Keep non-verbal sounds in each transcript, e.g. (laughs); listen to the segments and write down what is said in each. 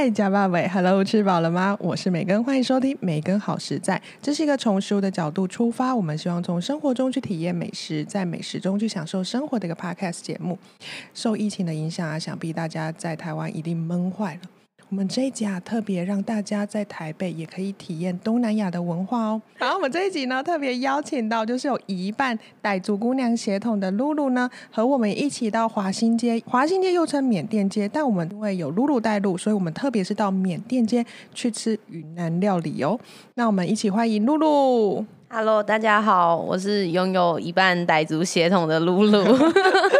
嗨，加爸伟，Hello，吃饱了吗？我是美根，欢迎收听《美根好实在》。这是一个从食物的角度出发，我们希望从生活中去体验美食，在美食中去享受生活的一个 Podcast 节目。受疫情的影响啊，想必大家在台湾一定闷坏了。我们这一集啊，特别让大家在台北也可以体验东南亚的文化哦。然后我们这一集呢，特别邀请到就是有一半傣族姑娘血统的露露呢，和我们一起到华新街。华新街又称缅甸街，但我们因为有露露带路，所以我们特别是到缅甸街去吃云南料理哦。那我们一起欢迎露露。Hello，大家好，我是拥有一半傣族血统的露露。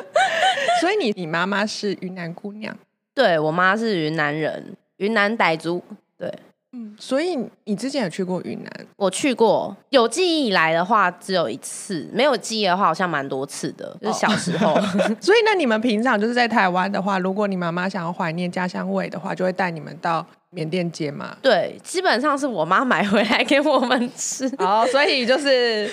(laughs) 所以你你妈妈是云南姑娘，对我妈是云南人，云南傣族。对嗯，所以你之前有去过云南？我去过，有记忆以来的话只有一次，没有记忆的话好像蛮多次的，就是小时候。(laughs) 所以那你们平常就是在台湾的话，如果你妈妈想要怀念家乡味的话，就会带你们到缅甸街嘛。对，基本上是我妈买回来给我们吃。哦，所以就是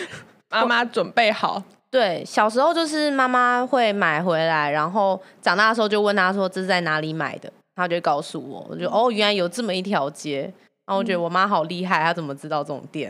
妈妈准备好。对，小时候就是妈妈会买回来，然后长大的时候就问她说这是在哪里买的，她就告诉我，我就哦原来有这么一条街，然后我觉得我妈好厉害，她怎么知道这种店？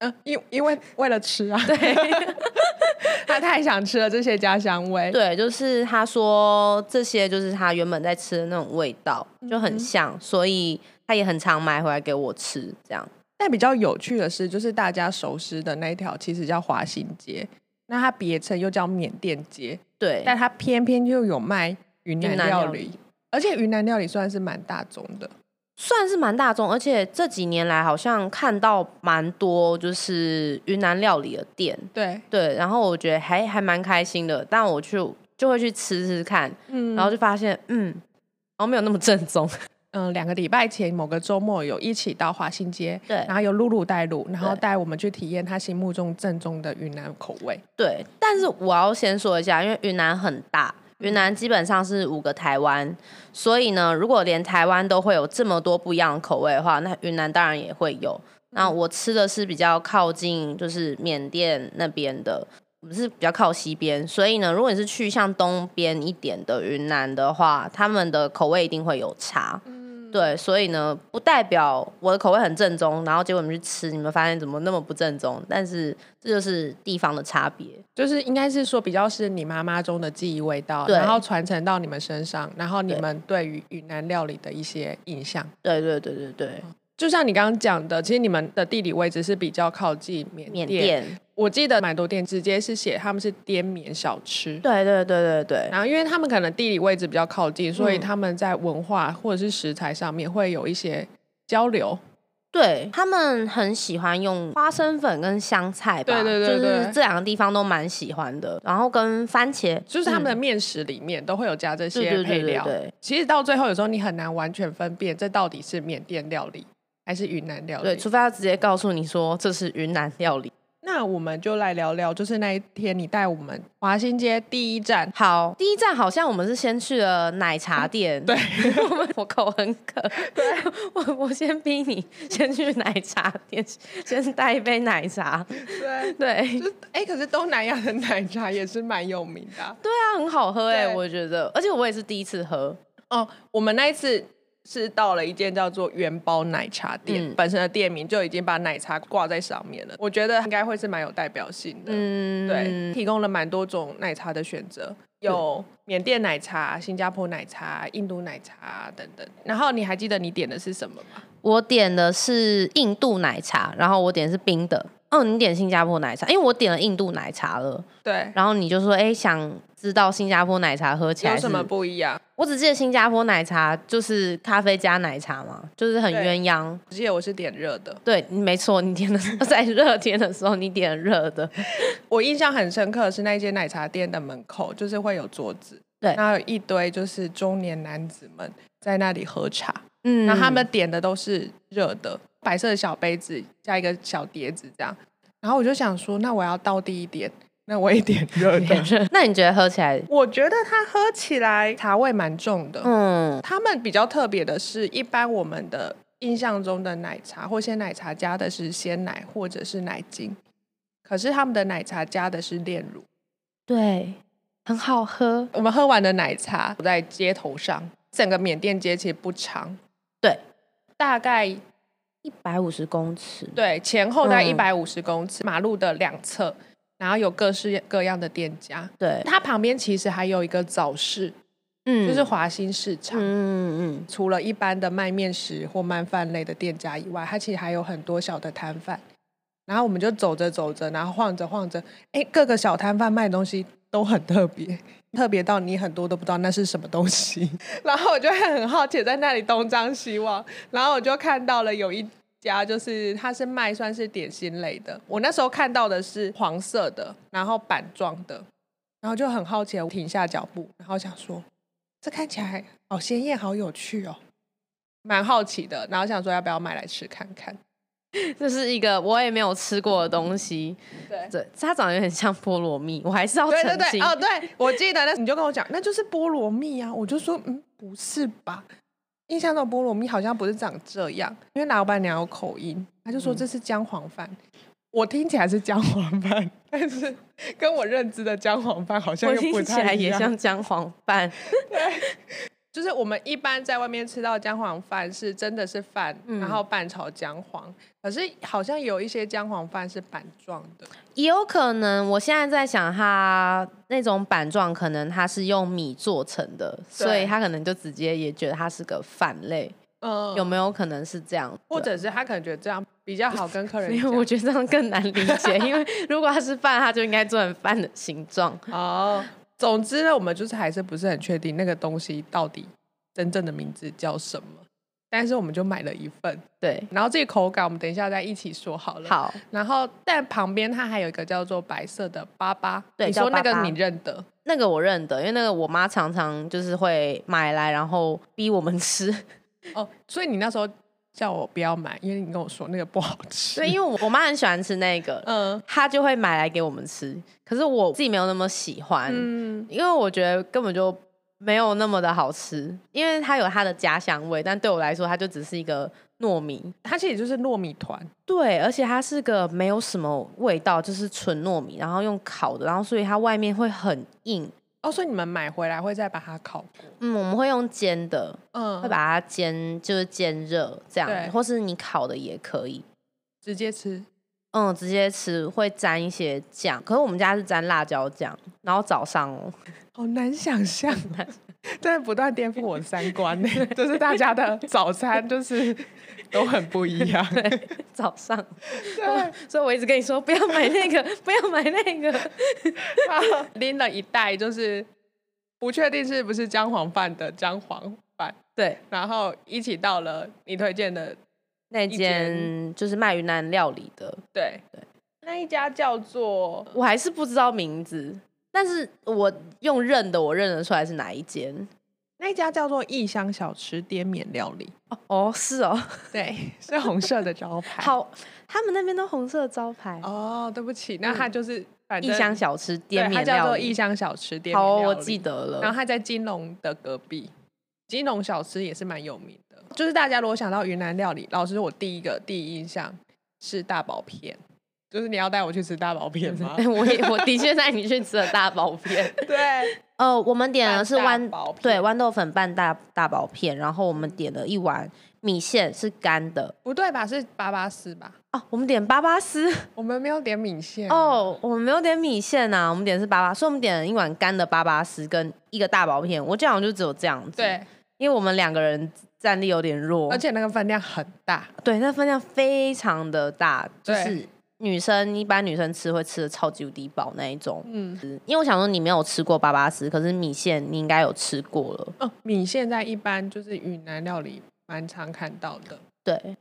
嗯，因因为为了吃啊，对。(laughs) 她太想吃了这些家乡味。对，就是他说这些就是他原本在吃的那种味道，就很像，所以他也很常买回来给我吃，这样。但比较有趣的是，就是大家熟悉的那一条其实叫华新街，那它别称又叫缅甸街，对，但它偏偏就有卖云南料理料理，而且云南料理算是蛮大众的。算是蛮大众，而且这几年来好像看到蛮多就是云南料理的店，对，对，然后我觉得还还蛮开心的，但我去就会去吃吃看，嗯然后就发现，嗯，然后没有那么正宗，嗯，两个礼拜前某个周末有一起到华新街，对然后由露露带路，然后带我们去体验他心目中正宗的云南口味。对，但是我要先说一下，因为云南很大，云南基本上是五个台湾，所以呢，如果连台湾都会有这么多不一样的口味的话，那云南当然也会有。那我吃的是比较靠近就是缅甸那边的，我们是比较靠西边，所以呢，如果你是去像东边一点的云南的话，他们的口味一定会有差。对，所以呢，不代表我的口味很正宗，然后结果你们去吃，你们发现怎么那么不正宗？但是这就是地方的差别。就是应该是说比较是你妈妈中的记忆味道，然后传承到你们身上，然后你对们对于云南料理的一些印象。对对对对对，就像你刚刚讲的，其实你们的地理位置是比较靠近缅甸。缅甸，我记得蛮多店直接是写他们是滇缅小吃。对对对对对然后，因为他们可能地理位置比较靠近，所以嗯他们在文化或者是食材上面会有一些交流。对，他们很喜欢用花生粉跟香菜吧，对对对就对是这两个地方都蛮喜欢的。然后跟番茄，就是他们的嗯面食里面都会有加这些对对对对配料。对其实到最后，有时候你很难完全分辨这到底是缅甸料理还是云南料理。对，除非他直接告诉你说这是云南料理。那我们就来聊聊，就是那一天你带我们华新街第一站，好，第一站好像我们是先去了奶茶店，对，(laughs) 我们我口很渴，(laughs) 对，我我先逼你先去奶茶店，先带一杯奶茶，对，对，就哎、可是东南亚的奶茶也是蛮有名的啊、对啊，很好喝哎、对。我觉得，而且我也是第一次喝，哦。我们那一次是到了一间叫做元宝奶茶店，嗯本身的店名就已经把奶茶挂在上面了。我觉得应该会是蛮有代表性的。嗯，对，提供了蛮多种奶茶的选择，有缅甸奶茶、新加坡奶茶、印度奶茶等等。然后你还记得你点的是什么吗？我点的是印度奶茶，然后我点的是冰的。哦，你点新加坡奶茶，因为我点了印度奶茶了，对，然后你就说，哎、想知道新加坡奶茶喝起来有什么不一样？我只记得新加坡奶茶就是咖啡加奶茶嘛，就是很鸳鸯。我记得我是点热的，对，没错，你点的在热天的时候，你点热的。(laughs) 我印象很深刻的是那间奶茶店的门口就是会有桌子，对然后有一堆就是中年男子们在那里喝茶，嗯然后他们点的都是热的，白色的小杯子加一个小碟子这样。然后我就想说，那我要倒第一点，那我一点热的。点热。那你觉得喝起来？我觉得它喝起来茶味蛮重的。嗯，他们比较特别的是，一般我们的印象中的奶茶或鲜奶茶加的是鲜奶或者是奶精，可是他们的奶茶加的是炼乳。对，很好喝。我们喝完的奶茶在街头上，整个缅甸街其实不长，对，大概一百五十公尺。对前后大概嗯一百五十公尺，马路的两侧，然后有各式各样的店家。对，它旁边其实还有一个早市，嗯就是华兴市场。嗯嗯嗯，除了一般的卖面食或卖饭类的店家以外，它其实还有很多小的摊贩。然后我们就走着走着，然后晃着晃着，哎，各个小摊贩卖的东西都很特别，(laughs) 特别到你很多都不知道那是什么东西。(laughs) 然后我就会很好奇，在那里东张西望，然后我就看到了有一家，就是它是卖算是点心类的。我那时候看到的是黄色的，然后板状的，然后就很好奇，我停下脚步，然后想说，这看起来好鲜艳，好有趣哦，蛮好奇的。然后想说要不要买来吃看看。(laughs) 这是一个我也没有吃过的东西。对。对，它长得有点像菠萝蜜，我还是要对澄清。对对，哦，对，我记得那你就跟我讲，那就是菠萝蜜啊，我就说，嗯，不是吧？印象中菠萝蜜好像不是长这样，因为老板娘有口音，她就说嗯这是姜黄饭，我听起来是姜黄饭，但是跟我认知的姜黄饭好像又不听起来也太一样。像姜黄饭。(laughs) 就是我们一般在外面吃到姜黄饭是真的是饭，嗯然后拌炒姜黄，可是好像有一些姜黄饭是板状的。也有可能，我现在在想，它那种板状可能它是用米做成的，所以他可能就直接也觉得它是个饭类，嗯，有没有可能是这样？或者是他可能觉得这样比较好跟客人 (laughs) 因为。我觉得这样更难理解，因为如果它是饭，它就应该做成饭的形状。哦，总之呢，我们就是还是不是很确定那个东西到底真正的名字叫什么，但是我们就买了一份，对，然后这个口感我们等一下再一起说好了。，好，然后但旁边它还有一个叫做白色的粑粑，对你说那个你认得？那个我认得，因为那个我妈常常就是会买来，然后逼我们吃。哦，所以你那时候叫我不要买，因为你跟我说那个不好吃。对，因为我我妈很喜欢吃那个，嗯她就会买来给我们吃。可是我自己没有那么喜欢，嗯，因为我觉得根本就没有那么的好吃，因为它有它的家乡味，但对我来说，它就只是一个糯米。它其实就是糯米团。对，而且它是个没有什么味道，就是纯糯米，然后用烤的，然后所以它外面会很硬。哦，所以你们买回来会再把它烤过？嗯，我们会用煎的，嗯，会把它煎，就是煎热这样，或是你烤的也可以。直接吃。嗯，直接吃会沾一些酱，可是我们家是沾辣椒酱，然后早上哦，好 (laughs) 难想象，(laughs) 真的不断颠覆我的三观呢。(laughs) 就是大家的早餐就是都很不一样。(laughs) 对早上，对，所以我一直跟你说不要买那个，(laughs) 不要买那个。(laughs) 拎了一袋，就是不确定是不是姜黄饭的姜黄饭，对，然后一起到了你推荐的，那一间就是卖云南料理的，对。对，那一家叫做我还是不知道名字，但是我用认的，我认得出来是哪一间。那一家叫做异乡小吃滇缅料理，哦哦，是哦，对，是红色的招牌。好，他们那边都红色招牌，哦，对不起，那它就是异乡小吃对滇缅它叫做。异乡小吃滇缅好哦，我料理记得了。然后它在金龙的隔壁，金龙小吃也是蛮有名的。就是大家如果想到云南料理，老师我第一个第一印象是大薄片，就是你要带我去吃大薄片吗？(laughs) 我也我的确带你去吃了大薄片。(laughs) 对，呃，我们点的是豌对豌豆粉拌大大薄片，然后我们点了一碗米线是干的不对吧？是巴巴丝吧？哦，我们点巴巴丝我们没有点米线哦，我们没有点米线呐、我们点的是巴巴，所以我们点了一碗干的巴巴丝跟一个大薄片。我这样就只有这样子，，对，因为我们两个人战力有点弱，而且那个分量很大。对那分量非常的大，就对是女生一般女生吃会吃的超级无敌饱那一种。嗯，因为我想说你没有吃过巴巴丝，可是米线你应该有吃过了。哦，米线在一般就是云南料理蛮常看到的。对，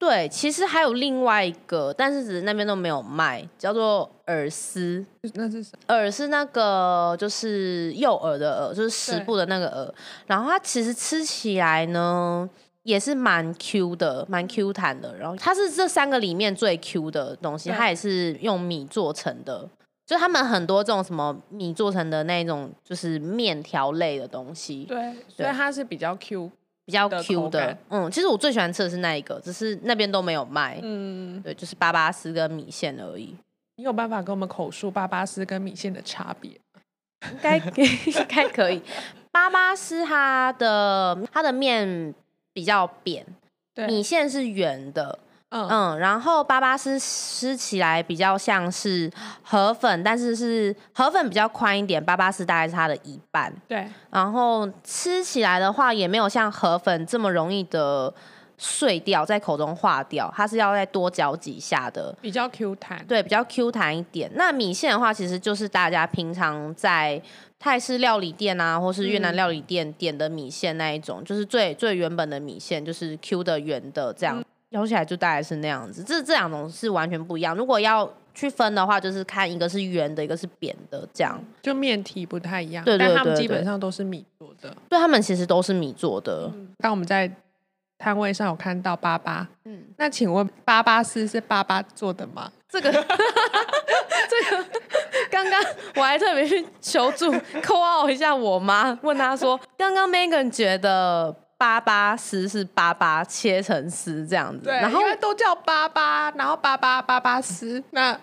对，其实还有另外一个，但是只是那边都没有卖，叫做饵丝。那是什么？饵是那个就是诱饵的饵，就是食部的那个饵。然后它其实吃起来呢也是蛮 Q 的，蛮 Q 弹的。然后它是这三个里面最 Q 的东西，它也是用米做成的。就他们很多这种什么米做成的那种，就是面条类的东西，对，所以它是比较 Q。比较 Q 的。嗯，其实我最喜欢吃的是那一个，只是那边都没有卖。嗯，对，就是巴巴丝跟米线而已，你有办法跟我们口述巴巴丝跟米线的差别？应该 (laughs) 应该可以。巴巴丝它的它的面比较扁，米线是圆的。嗯嗯，然后巴巴丝吃起来比较像是河粉，但是是河粉比较宽一点，巴巴丝大概是它的一半。对，然后吃起来的话，也没有像河粉这么容易的碎掉，在口中化掉，它是要再多嚼几下的。比较 Q 弹。对，比较 Q 弹一点。那米线的话，其实就是大家平常在泰式料理店啊，或是越南嗯料理店点的米线那一种，就是最最原本的米线，就是 Q 的圆的这嗯样，咬起来就大概是那样子。这这两种是完全不一样。如果要去分的话，就是看一个是圆的，一个是扁的，这样。就面体不太一样，对对但他们对对基本上都是米做的。对，他们其实都是米做的。刚我们在摊位上有看到八八，嗯，那请问粑粑丝是粑粑做的吗？这个 (laughs) 这个，刚刚我还特别去求助，call 一下我妈，问她说，刚刚 Megan 觉得八八丝是八八切成丝这样子，对，然后因为都叫八八，然后八八八八丝，那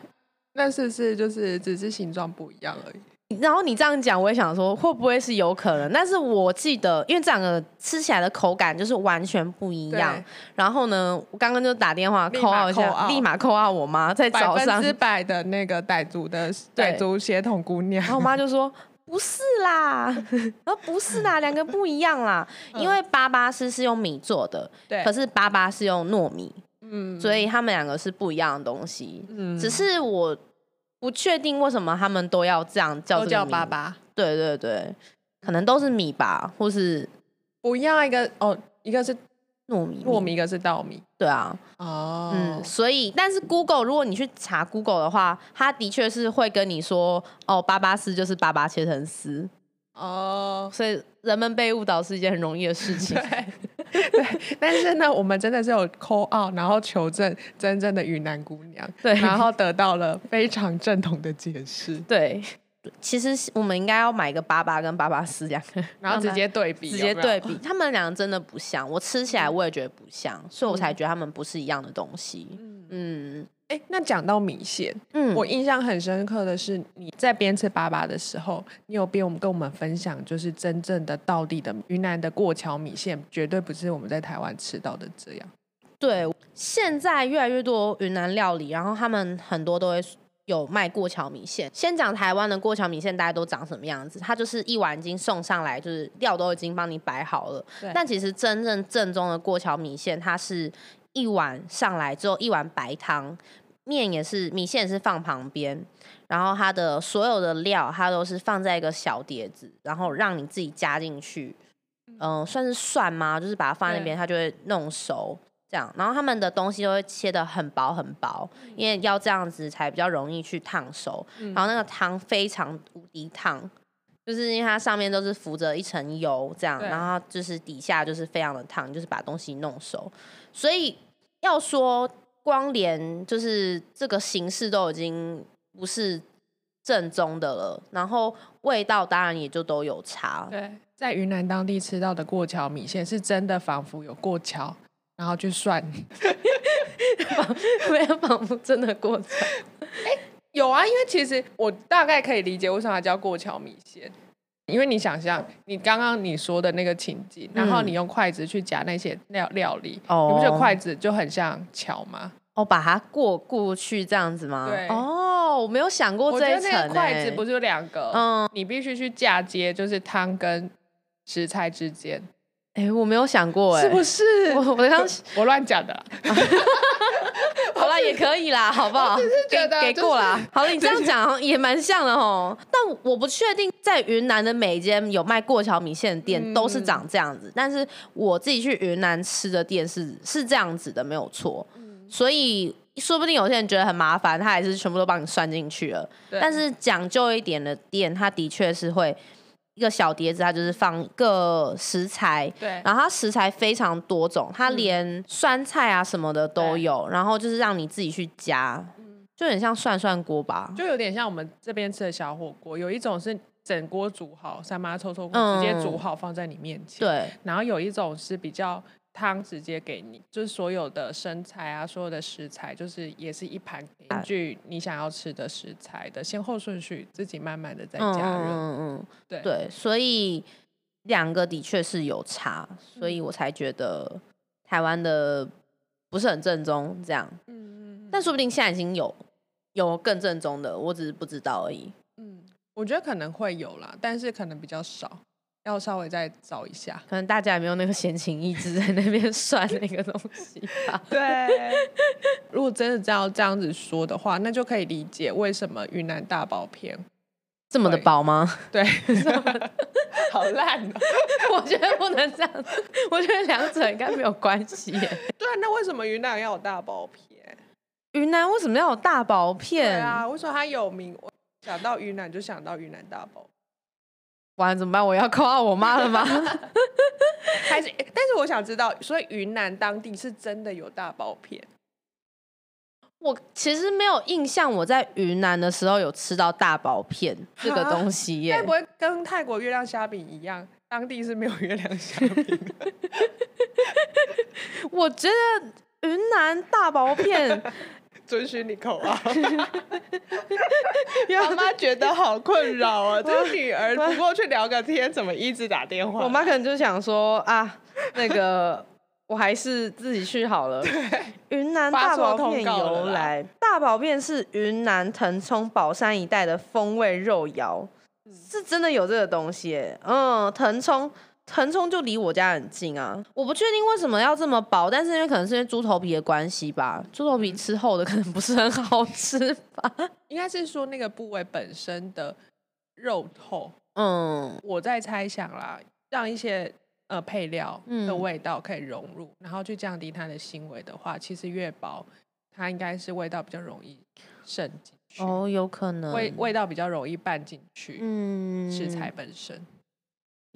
那是不是就是只是形状不一样而已？然后你这样讲，我也想说会不会是有可能？但是我记得，因为这两个吃起来的口感就是完全不一样。然后呢，我刚刚就打电话立扣号一下，立马扣号我妈在百早上分之百的那个傣族的傣族血统姑娘然，后我妈就说：“不是啦，然后不是啦，两个不一样啦。因为粑粑丝是用米做的，对可是粑粑是用糯米，嗯所以他们两个是不一样的东西。嗯只是我不确定为什么他们都要这样叫都叫这个名粑粑，对对对，可能都是米吧，或是不要一个哦，一个是糯米。糯米，一个是稻米。对啊，哦，嗯，所以但是 Google 如果你去查 Google 的话，它的确是会跟你说，哦，粑粑丝就是粑粑切成丝。哦，所以人们被误导是一件很容易的事 (laughs) 情。对对，但是呢，我们真的是有 call out，然后求证真正的云南姑娘，对。然后得到了非常正统的解释，对，其实我们应该要买个粑粲跟粑粑丝两个，然后直接对比，直接对比，他们两个真的不像，我吃起来我也觉得不像，所以我才觉得他们不是一样的东西。嗯哎，那讲到米线，嗯，我印象很深刻的是，你在边吃粑粑的时候，你有边我们跟我们分享，就是真正的道地的云南的过桥米线，绝对不是我们在台湾吃到的这样。对，现在越来越多云南料理，然后他们很多都会。有卖过桥米线，先讲台湾的过桥米线，大家都长什么样子？它就是一碗已经送上来，就是料都已经帮你摆好了。对但其实真正正宗的过桥米线，它是一碗上来之后一碗白汤，面也是米线也是放旁边，然后它的所有的料它都是放在一个小碟子，然后让你自己加进去。嗯、算是蒜吗？就是把它放在那边，它就会弄熟。这样，然后他们的东西都会切的很薄很薄，因为要这样子才比较容易去烫熟。嗯然后那个汤非常无敌烫，就是因为它上面都是浮着一层油，这样，然后就是底下就是非常的烫，就是把东西弄熟。所以要说光连就是这个形式都已经不是正宗的了，然后味道当然也就都有差。对，在云南当地吃到的过桥米线，是真的仿佛有过桥，然后去算。(laughs) 没有仿佛真的过程。(laughs) 有啊，因为其实我大概可以理解为什么它叫过桥米线，因为你想象你刚刚你说的那个情景，然后嗯你用筷子去夹那些料料理，哦你不觉得筷子就很像桥吗？哦，把它过过去这样子吗？对哦，我没有想过这一层、欸。那个筷子不是有两个，嗯，你必须去嫁接，就是汤跟食材之间，哎、我没有想过、哎，是不是？我我刚 (laughs) 我乱讲的啦，(laughs) 好啦，也可以啦，好不好？给觉得就是给过啦。好了，你这样讲也蛮像的哦。但我不确定在云南的每一间有卖过桥米线的店嗯都是长这样子，但是我自己去云南吃的店是是这样子的，没有错。嗯所以说不定有些人觉得很麻烦，他还是全部都帮你算进去了。但是讲究一点的店，他的确是会一个小碟子，它就是放各食材，对，然后它食材非常多种，它连酸菜啊什么的都对。有，然后就是让你自己去加，就很像涮涮锅吧。就有点像我们这边吃的小火锅，有一种是整锅煮好，三妈臭臭锅嗯。直接煮好放在你面前，对，然后有一种是比较汤直接给你，就是所有的生菜啊，所有的食材，就是也是一盘，根据你想要吃的食材的先后顺序，自己慢慢的再加热。嗯嗯嗯对嗯，对，所以两个的确是有差，所以我才觉得台湾的不是很正宗这样。嗯嗯但说不定现在已经有有更正宗的，我只是不知道而已。嗯，我觉得可能会有啦，但是可能比较少，要稍微再找一下。可能大家也没有那个闲情逸致在那边算那个东西吧。(laughs) 对，如果真的这样这样子说的话，那就可以理解为什么云南大薄片这么的薄吗？(laughs) 对，(laughs) 好烂哦。我觉得不能这样，我觉得两者应该没有关系。对啊，那为什么云南要有大薄片？云南为什么要有大薄对片？啊，为什么它有名？我想到云南就想到云南大薄，完了怎么办？我要扣到我妈了吗？(laughs) 还是？但是我想知道，所以云南当地是真的有大薄片？我其实没有印象，我在云南的时候有吃到大薄片这个东西耶该不。会跟泰国月亮虾饼一样，当地是没有月亮虾饼的？(laughs) 我觉得云南大薄片遵循你口号。(laughs) 妈妈觉得好困扰啊！(laughs) 这个女儿不过去聊个天，怎么一直打电话？我妈可能就想说啊，那个我还是自己去好了。云南大薄片发错通告了啦由来，大薄片是云南腾冲宝山一带的风味肉肴，是真的有这个东西耶。嗯，腾冲。腾冲就离我家很近啊，我不确定为什么要这么薄，但是因为可能是因为猪头皮的关系吧，猪头皮吃厚的可能不是很好吃吧。应该是说那个部位本身的肉厚，嗯，我在猜想啦，让一些呃配料的嗯味道可以融入，然后去降低它的腥味的话，其实越薄，它应该是味道比较容易渗进去，哦，有可能。味味道比较容易拌进去嗯。食材本身。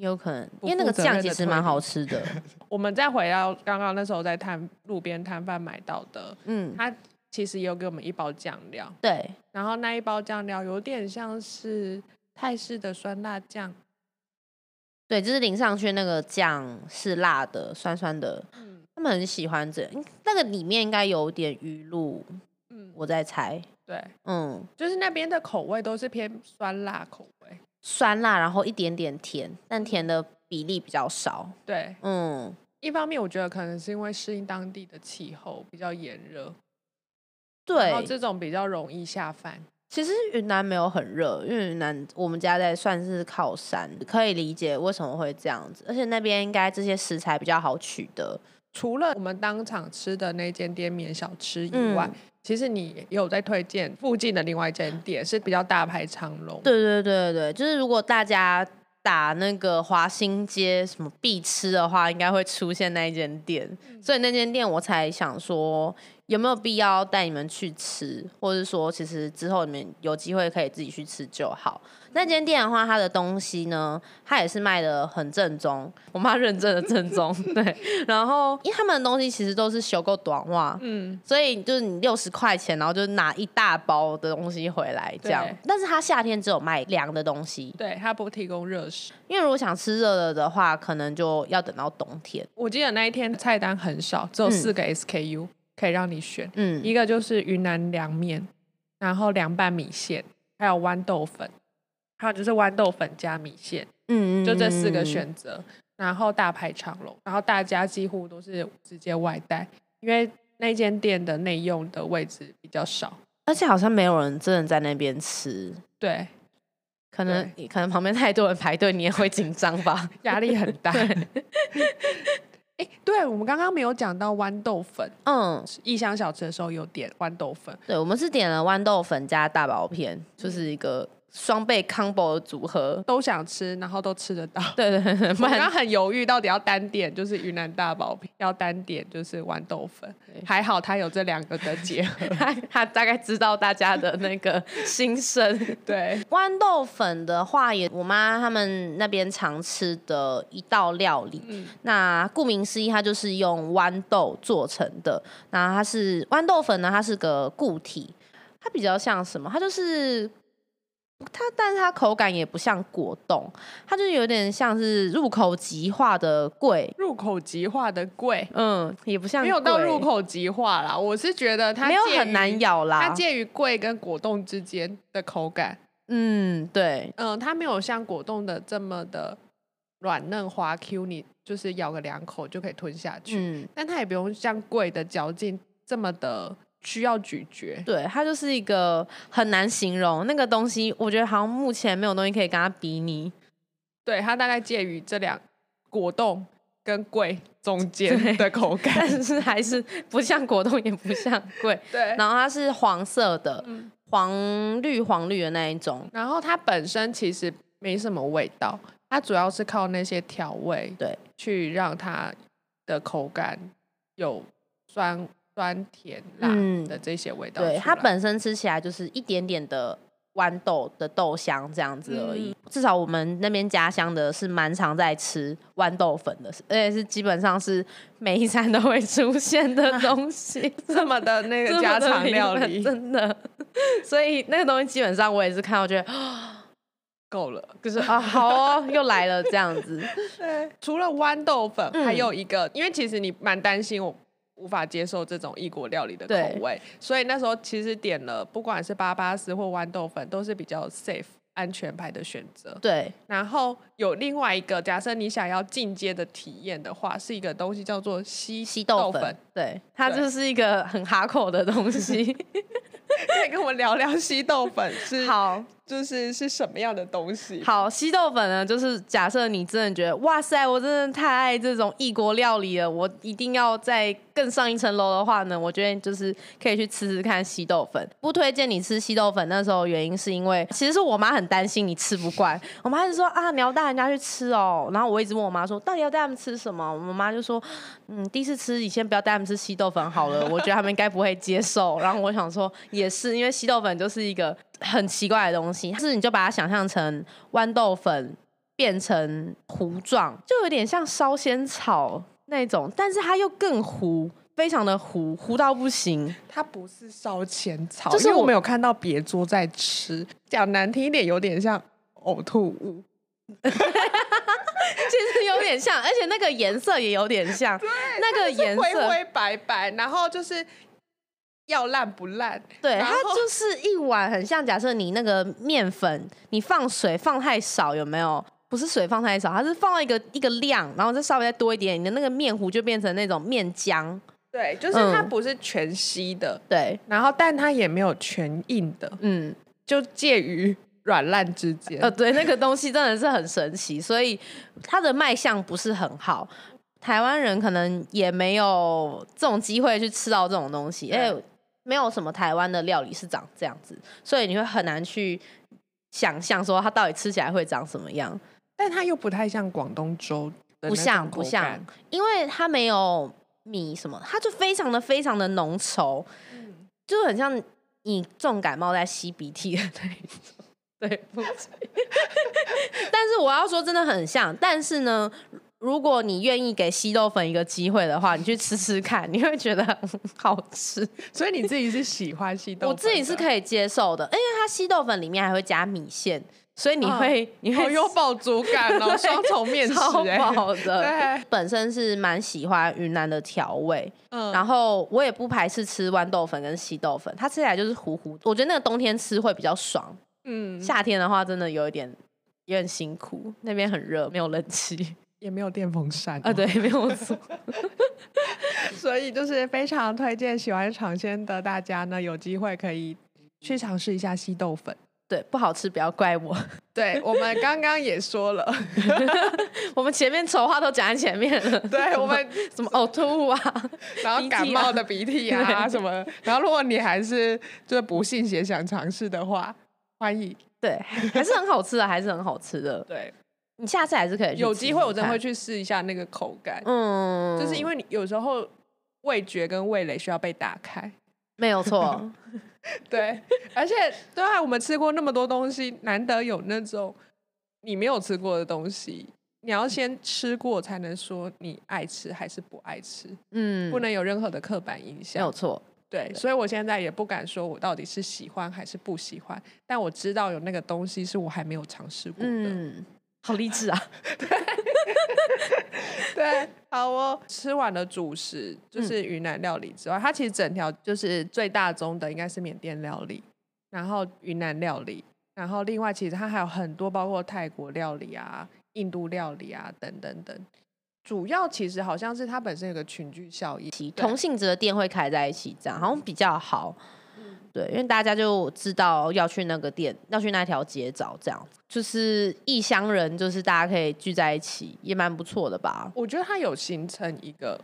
有可能，因为那个酱其实蛮好吃的。(laughs) 我们再回到刚刚那时候在摊路边摊贩买到的，嗯，它其实有给我们一包酱料，对，然后那一包酱料有点像是泰式的酸辣酱，对，就是淋上去那个酱是辣的，酸酸的，嗯。他们很喜欢这那个里面应该有点鱼露，嗯，我在猜，对，嗯，就是那边的口味都是偏酸辣口味，酸辣，然后一点点甜，但甜的比例比较少，对，嗯，一方面我觉得可能是因为适应当地的气候比较炎热，然后对，这种比较容易下饭，其实云南没有很热，因为云南我们家在算是靠山，可以理解为什么会这样子，而且那边应该这些食材比较好取得，除了我们当场吃的那间店面小吃以外，嗯其实你也有在推荐附近的另外一间店，是比较大排长龙。对对对对，就是如果大家打那个华新街什么必吃的话，应该会出现那一间店，所以那间店我才想说有没有必要带你们去吃，或者说其实之后你们有机会可以自己去吃就好。那间店的话，它的东西呢，它也是卖的很正宗，我妈认证的正宗，(laughs) 对。然后因为他们的东西其实都是修够短袜，嗯，所以就是你六十块钱，然后就拿一大包的东西回来这样。但是它夏天只有卖凉的东西，对，它不提供热食。因为如果想吃热的的话，可能就要等到冬天。我记得那一天菜单很少，只有嗯四个 SKU、可以让你选，嗯，一个就是云南凉面，然后凉拌米线，还有豌豆粉，还有就是豌豆粉加米线，嗯就这四个。嗯选择。然后大排长龙，然后大家几乎都是直接外带，因为那间店的内用的位置比较少。而且好像没有人真的在那边吃，对，可能可能旁边太多人排队，你也会紧张吧？(laughs) 压力很大。(laughs) 哎，对我们刚刚没有讲到豌豆粉，嗯，异乡小吃的时候有点豌豆粉，对，我们是点了豌豆粉加大薄片，就是一个双倍 combo 的组合。都想吃，然后都吃得到。对 (laughs) 对对，刚很犹豫，到底要单点就是云南大薄饼，要单点就是豌豆粉。还好他有这两个的结合。(laughs) 他他大概知道大家的那个心声。(laughs) 对，豌豆粉的话也，我妈他们那边常吃的一道料理。嗯那顾名思义，它就是用豌豆做成的。那它是豌豆粉呢，它是个固体，它比较像什么？它就是它，但是它口感也不像果冻，它就有点像是入口即化的桂。入口即化的贵，嗯，也不像没有到入，口即化啦。我是觉得它没有很难，咬啦。它介于贵跟果冻之间的口感。嗯，对，嗯，它没有像果冻的这么的软嫩滑 Q，你就是咬个两口就可以吞下去，嗯，但它也不用像贵的嚼劲这么的需要咀嚼。对，它就是一个很难形容那个东西，我觉得好像目前没有东西可以跟它比拟。对，它大概介于这两果冻跟桂中间的口感。但是还是不像果冻，也不像桂。(laughs) 对，然后它是黄色的，嗯黄绿黄绿的那一种。然后它本身其实没什么味道，它主要是靠那些调味对，去让它的口感有酸酸甜辣嗯的这些味道。对，它本身吃起来就是一点点的豌豆的豆香这样子而已。至少我们那边家乡的是蛮常在吃豌豆粉的，而且是基本上是每一餐都会出现的东西。(laughs) 这么的那这个家常料理 (laughs) 真的。所以那个东西基本上我也是看到觉得，够了。就是啊，(laughs) 好哦，又来了这样子。对，除了豌豆粉，嗯还有一个，因为其实你蛮担心我无法接受这种异国料理的口味，所以那时候其实点了不管是巴巴斯或豌豆粉，都是比较 safe 安全牌的选择。对，然后有另外一个，假设你想要进阶的体验的话，是一个东西叫做西西豆粉。粉，，对，它就是一个很哈口的东西。(laughs) 可以跟我们聊聊西豆粉是好就是是什么样的东西？好，西豆粉呢，就是假设你真的觉得，哇塞，我真的太爱这种异国料理了，我一定要再更上一层楼的话呢，我觉得就是可以去吃吃看西豆粉。不推荐你吃西豆粉，那时候原因是因为，其实是我妈很担心你吃不惯，我妈就说啊，你要带人家去吃哦。然后我一直问我妈说，到底要带他们吃什么？我妈就说，嗯，第一次吃，你先不要带他们吃西豆粉好了，我觉得他们应该不会接受。然后我想说，也是，因为西豆粉就是一个很奇怪的东西，是你就把它想象成豌豆粉变成糊状，就有点像烧仙草那种，但是它又更糊，非常的糊，糊到不行。它不是烧仙草，就是我们有看到别桌在吃，讲难听一点，有点像呕吐物。(laughs) 其实有点像，而且那个颜色也有点像，那个颜色，灰灰白白，然后就是要烂不烂，对，它就是一碗很像，假设你那个面粉，你放水放太少，有没有？不是水放太少，它是放到一个一个量，然后再稍微再多一点，你的那个面糊就变成那种面浆。对，就是它嗯不是全稀的，对，然后但它也没有全硬的，嗯，就介于软烂之间。呃，对，那个东西真的是很神奇，所以它的卖相不是很好。台湾人可能也没有这种机会去吃到这种东西，因对为没有什么台湾的料理是长这样子，所以你会很难去想象说它到底吃起来会长什么样。但它又不太像广东粥不像不像，因为它没有米什么，它就非常的非常的浓稠，嗯就很像你重感冒在吸鼻涕的那一种。(laughs) 对不，(laughs) 但是我要说真的很像，但是呢。如果你愿意给西豆粉一个机会的话，你去吃吃看，你会觉得很好吃。(laughs) 所以你自己是喜欢西豆粉？我自己是可以接受的，因为它西豆粉里面还会加米线，所以你嗯会、你会好有饱足感哦，(laughs) 双重面食超哎、饱的。对，本身是蛮喜欢云南的调味，嗯然后我也不排斥吃豌豆粉跟西豆粉，它吃起来就是糊糊。我觉得那个冬天吃会比较爽，嗯，夏天的话真的有一点有点辛苦，那边很热，没有冷气也没有电风扇啊，对，没有错。(laughs) 所以就是非常推荐喜欢尝鲜的大家呢，有机会可以去尝试一下西豆粉。对，不好吃不要怪我，(laughs) 对我们刚刚也说了，(laughs) 我们前面丑话都讲在前面了。对我们，什么呕吐物啊，然后感冒的鼻涕啊对什么，然后如果你还是就是不信邪想尝试的话，欢迎。对，还是很好吃的，还是很好吃的。对，你下次还是可以去有机会我真的会去试一下那个口感，嗯，就是因为你有时候味觉跟味蕾需要被打开。(laughs) 没有错，(laughs) 对，而且对啊，我们吃过那么多东西，难得有那种你没有吃过的东西，你要先吃过才能说你爱吃还是不爱吃，嗯，不能有任何的刻板印象没有象。错，对，所以我现在也不敢说我到底是喜欢还是不喜欢，但我知道有那个东西是我还没有尝试过的。嗯，好励志啊！(laughs) (laughs) 对，好哦。吃完了主食，就是云南料理之外，它其实整条就是最大宗的应该是缅甸料理，然后云南料理，然后另外其实它还有很多包括泰国料理啊、印度料理啊等等等。主要其实好像是它本身有个群聚效应，同性质的店会开在一起，这样好像比较好。对，因为大家就知道要去那个店，要去那条街找，这样就是异乡人，就是大家可以聚在一起，也蛮不错的吧。我觉得它有形成一个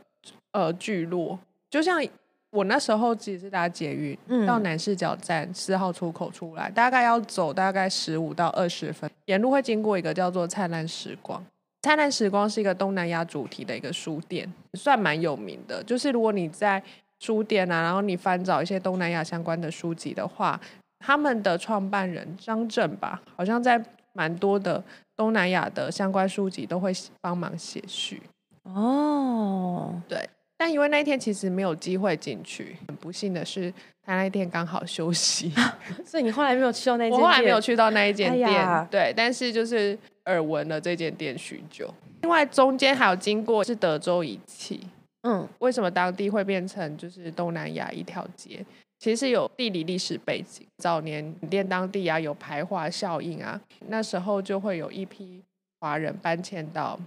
呃聚落，就像我那时候其实是搭捷运嗯到南市角站四号出口出来，大概要走大概十五到二十分，沿路会经过一个叫做灿烂时光。灿烂时光是一个东南亚主题的一个书店，算蛮有名的。就是如果你在书店啊，然后你翻找一些东南亚相关的书籍的话，他们的创办人张震吧，好像在蛮多的东南亚的相关书籍都会帮忙写序。哦，对。但因为那一天其实没有机会进去，很不幸的是他那一天刚好休息，(laughs) 所以你后来没有去到那，我后来没有去到那一间店。对，但是就是耳闻了这间店许久。另外中间还有经过是德州仪器，嗯，为什么当地会变成就是东南亚一条街？其实有地理历史背景，早年缅甸当地啊有排华效应啊，那时候就会有一批华人搬迁到。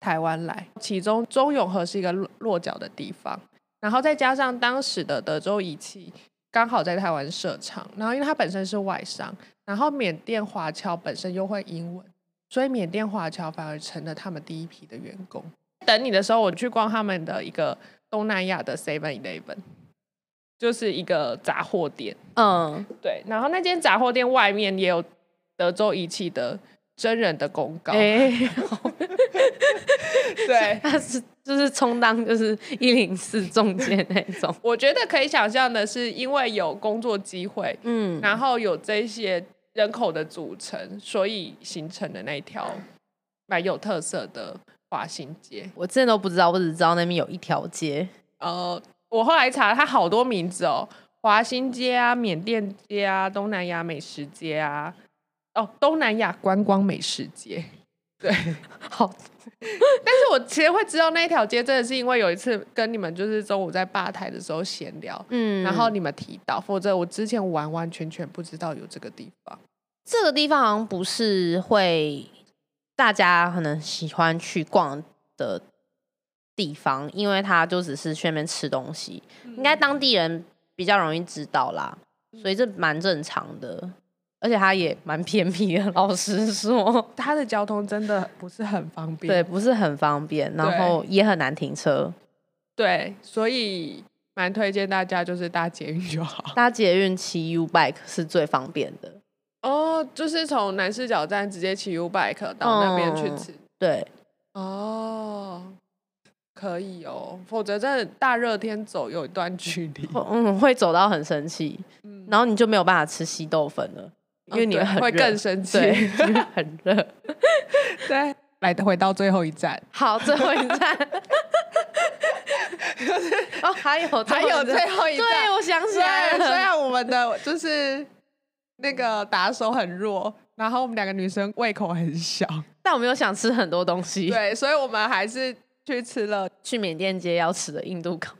台湾来，其中中永和是一个落落脚的地方，然后再加上当时的德州仪器刚好在台湾设厂，然后因为它本身是外商，然后缅甸华侨本身又会英文，所以缅甸华侨反而成了他们第一批的员工。等你的时候，我去逛他们的一个东南亚的 Seven Eleven，就是一个杂货店。嗯，对，然后那间杂货店外面也有德州仪器的。真人的公告，(laughs) 对，他是就是充当就是一零四中介那种。我觉得可以想象的是，因为有工作机会，嗯，然后有这些人口的组成，所以形成的那一条蛮有特色的华新街。我之前都不知道，我只知道那边有一条街。呃，我后来查，它好多名字哦，华新街啊，缅甸街啊，东南亚美食街啊。哦，东南亚观光美食街，对，(laughs) 好。但是我其实会知道那一条街，真的是因为有一次跟你们就是中午在吧台的时候闲聊，嗯，然后你们提到，否则我之前完完全全不知道有这个地方。这个地方好像不是会大家可能喜欢去逛的地方，因为它就只是去那边吃东西，应该当地人比较容易知道啦，所以这蛮正常的。而且它也蛮偏僻的，老实说，(laughs) 它的交通真的不是很方便。对，不是很方便，然后也很难停车。对，所以蛮推荐大家就是搭捷运就好。搭捷运骑 U bike 是最方便的。哦，就是从南市角站直接骑 U bike 到那边去吃。对。哦，可以哦，否则在大热天走有一段距离，嗯，会走到很生气，嗯，然后你就没有办法吃稀豆粉了。因为你会更生气，(laughs) 很热。(laughs) 对，来回到最后一站。好，最后一站。(laughs) 哦，还有还有最后一站。对，我想起来了。虽然我们的就是那个打手很弱，然后我们两个女生胃口很小，(laughs) 但我们又想吃很多东西。对，所以我们还是去吃了 (laughs) 去缅甸街要吃的印度烤，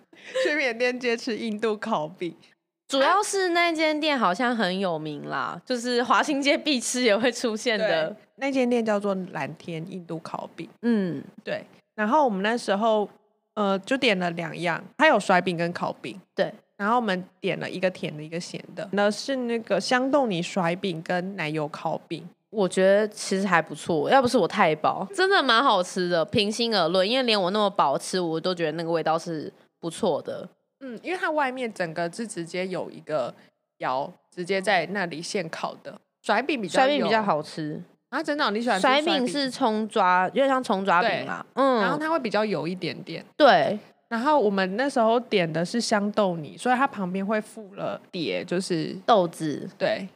去缅甸街吃印度烤饼。(laughs) 主要是那间店好像很有名啦，就是华新街必吃也会出现的那间店叫做蓝天印度烤饼。嗯，对。然后我们那时候呃就点了两样，它有甩饼跟烤饼。对。然后我们点了一个甜的，一个咸的。那是那个香豆泥甩饼跟奶油烤饼，我觉得其实还不错。要不是我太饱，真的蛮好吃的。平心而论，因为连我那么饱吃，我都觉得那个味道是不错的。嗯，因为它外面整个是直接有一个窑，直接在那里现烤的甩饼比较甩饼比较好吃啊！真的，你喜欢甩饼是葱抓，有点像葱抓饼嘛。嗯，然后它会比较油一点点。对，然后我们那时候点的是香豆泥，所以它旁边会附了碟，就是豆子。对，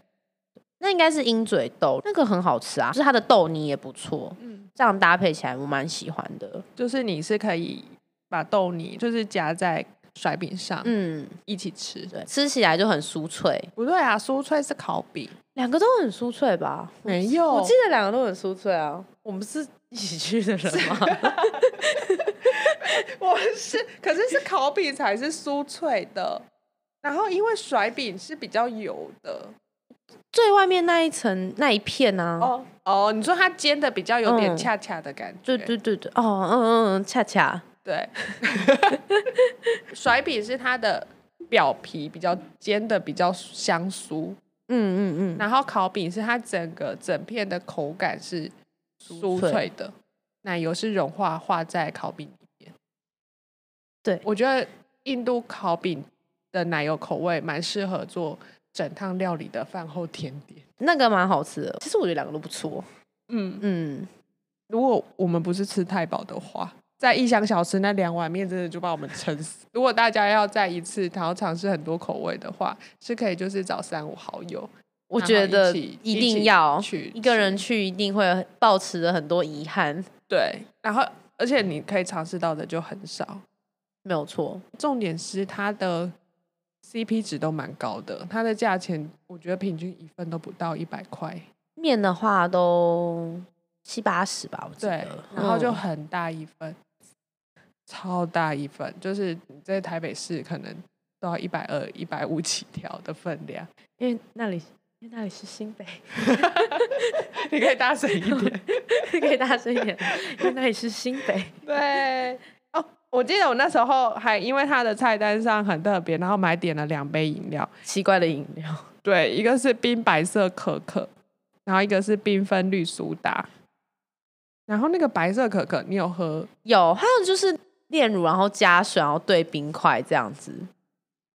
那应该是鹰嘴豆，那个很好吃啊，就是它的豆泥也不错。嗯，这样搭配起来我蛮喜欢的。就是你是可以把豆泥就是夹在。甩饼上，嗯，一起吃，对，吃起来就很酥脆。不对啊，酥脆是烤饼，两个都很酥脆吧？没有，我记得两个都很酥脆啊。我们是一起去的人吗？(laughs) (laughs) 我是，可是是烤饼才是酥脆的。然后因为甩饼是比较油的，最外面那一层那一片呢？哦，哦，你说它煎的比较有点嗯。恰恰的感觉，对对对对，哦，嗯嗯嗯，恰恰，对，(laughs) 甩饼是它的表皮比较煎的比较香酥，嗯嗯嗯，然后烤饼是它整个整片的口感是酥脆脆。的，奶油是融化化在烤饼。对我觉得印度烤饼的奶油口味蛮适合做整趟料理的饭后甜点。那个蛮好吃的。其实我觉得两个都不错。嗯，嗯，如果我们不是吃太饱的话，在异乡小吃那两碗面真的就把我们撑死。如果大家要再一次然后尝试很多口味的话，是可以就是找三五好友，我觉得一定要去一个人去，一定会抱持着很多遗憾。对，然后而且你可以尝试到的就很少。没有错，重点是它的 CP 值都蛮高的，它的价钱我觉得平均一份都不到一百块，面的话都七八十吧，我记对得。，然后就嗯很大一份，超大一份，就是你在台北市可能都要一百二、一百五起跳的分量，因为那里因为那里是新北 (laughs) (laughs) 你可以大声一点。(laughs) 可以大声一点，因为那里是新北。对，哦，我记得我那时候还因为它的菜单上很特别，然后买点了两杯饮料，奇怪的饮料，(laughs) 对，一个是冰白色可可，然后一个是缤纷绿苏打。然后那个白色可可，你有喝？有还有就是炼乳，然后加水，然后兑冰块这样子，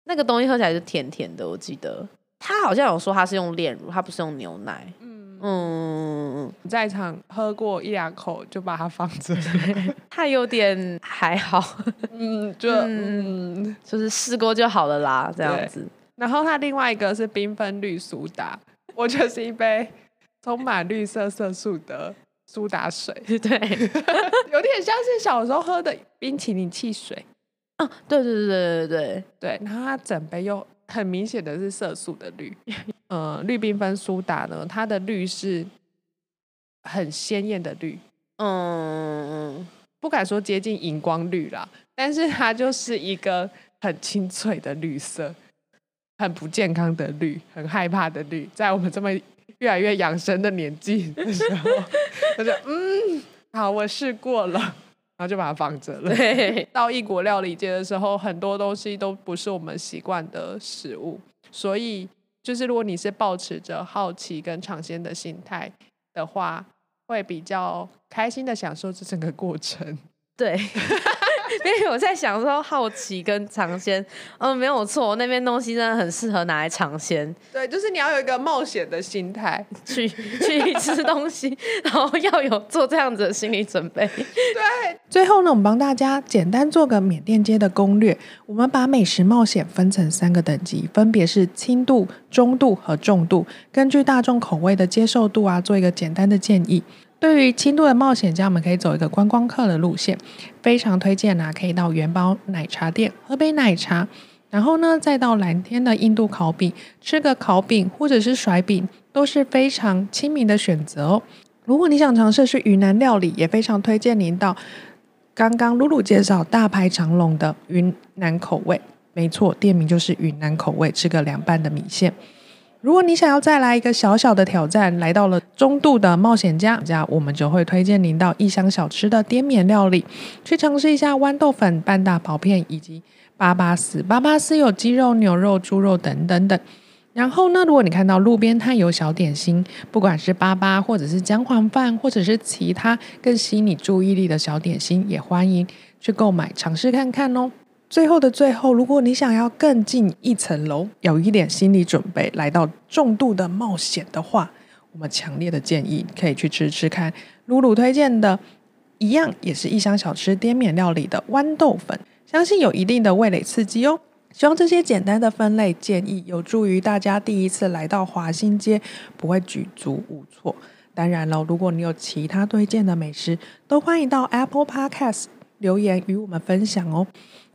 那个东西喝起来就甜甜的。我记得他好像有说他是用炼乳，他不是用牛奶。嗯，嗯，在场喝过一两口就把它放着。(laughs) 它有点还好，嗯，就嗯嗯。就是试过就好了啦，这样子。然后它另外一个是缤纷绿苏打，我觉得是一杯充满绿色色素的苏打水，(laughs) 对，(laughs) 有点像是小时候喝的冰淇淋汽水。哦，对对对对对对，对，然后它整杯又很明显的是色素的绿，(laughs) 呃，绿缤纷苏打呢，它的绿是很鲜艳的绿，嗯，不敢说接近荧光绿啦，但是它就是一个很清脆的绿色，很不健康的绿，很害怕的绿，在我们这么越来越养生的年纪的时候，(laughs) 他就嗯，好，我试过了，然后就把它放着了。对，(laughs) 到异国料理界的时候，很多东西都不是我们习惯的食物，所以就是如果你是抱持着好奇跟尝鲜的心态的话，会比较开心的享受这整个过程。对，(laughs) (laughs) 因为我在想说好奇跟尝鲜，嗯，没有错，那边东西真的很适合拿来尝鲜，对，就是你要有一个冒险的心态。去去吃东西，然后要有做这样子的心理准备。对最后呢，我们帮大家简单做个缅甸街的攻略。我们把美食冒险分成三个等级，分别是轻度、中度和重度，根据大众口味的接受度啊，做一个简单的建议。对于轻度的冒险家，我们可以走一个观光客的路线，非常推荐啊，可以到元宝奶茶店喝杯奶茶，然后呢，再到蓝天的印度烤饼吃个烤饼或者是甩饼，都是非常亲民的选择哦。如果你想尝试是云南料理，也非常推荐您到刚刚露露介绍大排长龙的云南口味。没错，店名就是云南口味，吃个凉拌的米线。如果你想要再来一个小小的挑战，来到了中度的冒险家家，我们就会推荐您到异乡小吃的滇缅料理，去尝试一下豌豆粉、半大薄片以及巴巴丝。巴巴丝有鸡肉、牛肉、猪肉等等等。然后呢，如果你看到路边摊有小点心，不管是粑粑，或者是姜黄饭，或者是其他更吸引你注意力的小点心，也欢迎去购买尝试看看哦。最后的最后，如果你想要更进一层楼，有一点心理准备，来到重度的冒险的话，我们强烈的建议可以去吃吃看露露推荐的，一样也是异乡小吃滇缅料理的豌豆粉，相信有一定的味蕾刺激哦。希望这些简单的分类建议有助于大家第一次来到华新街不会举足无措。当然了，如果你有其他推荐的美食，都欢迎到 Apple Podcast 留言与我们分享哦。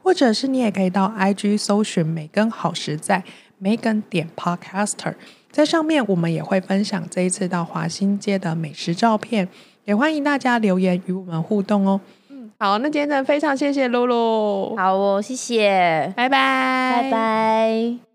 或者是你也可以到 IG 搜寻“梅根好实在 ”，Megan 点 Podcaster，在上面我们也会分享这一次到华新街的美食照片，也欢迎大家留言与我们互动哦。嗯，好，那今天真的非常谢谢露露，好哦，谢谢，拜拜，拜拜。